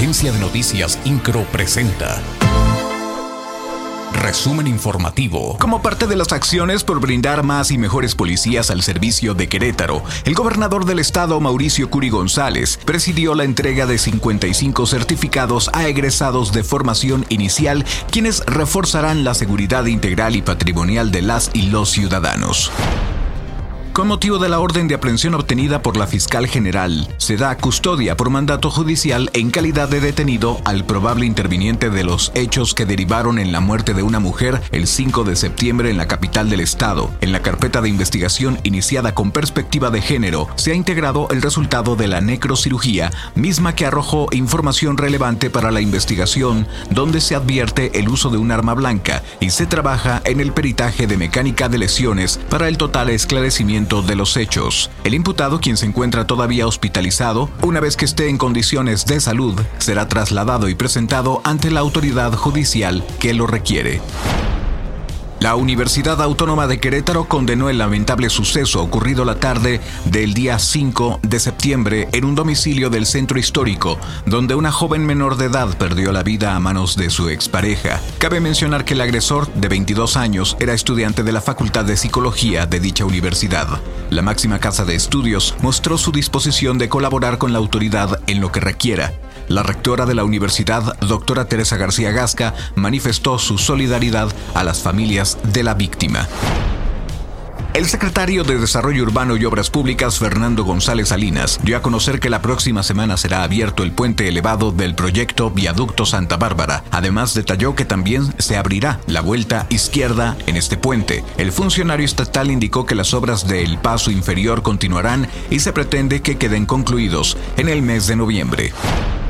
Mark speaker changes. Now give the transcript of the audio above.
Speaker 1: Agencia de Noticias Incro presenta. Resumen informativo. Como parte de las acciones por brindar más y mejores policías al servicio de Querétaro, el gobernador del estado, Mauricio Curi González, presidió la entrega de 55 certificados a egresados de formación inicial, quienes reforzarán la seguridad integral y patrimonial de las y los ciudadanos. Con motivo de la orden de aprehensión obtenida por la fiscal general, se da custodia por mandato judicial en calidad de detenido al probable interviniente de los hechos que derivaron en la muerte de una mujer el 5 de septiembre en la capital del estado. En la carpeta de investigación iniciada con perspectiva de género, se ha integrado el resultado de la necrocirugía, misma que arrojó información relevante para la investigación, donde se advierte el uso de un arma blanca y se trabaja en el peritaje de mecánica de lesiones para el total esclarecimiento de los hechos. El imputado, quien se encuentra todavía hospitalizado, una vez que esté en condiciones de salud, será trasladado y presentado ante la autoridad judicial que lo requiere. La Universidad Autónoma de Querétaro condenó el lamentable suceso ocurrido la tarde del día 5 de septiembre en un domicilio del centro histórico, donde una joven menor de edad perdió la vida a manos de su expareja. Cabe mencionar que el agresor, de 22 años, era estudiante de la Facultad de Psicología de dicha universidad. La máxima casa de estudios mostró su disposición de colaborar con la autoridad en lo que requiera. La rectora de la universidad, doctora Teresa García Gasca, manifestó su solidaridad a las familias de la víctima. El secretario de Desarrollo Urbano y Obras Públicas, Fernando González Salinas, dio a conocer que la próxima semana será abierto el puente elevado del proyecto Viaducto Santa Bárbara. Además, detalló que también se abrirá la vuelta izquierda en este puente. El funcionario estatal indicó que las obras del paso inferior continuarán y se pretende que queden concluidos en el mes de noviembre.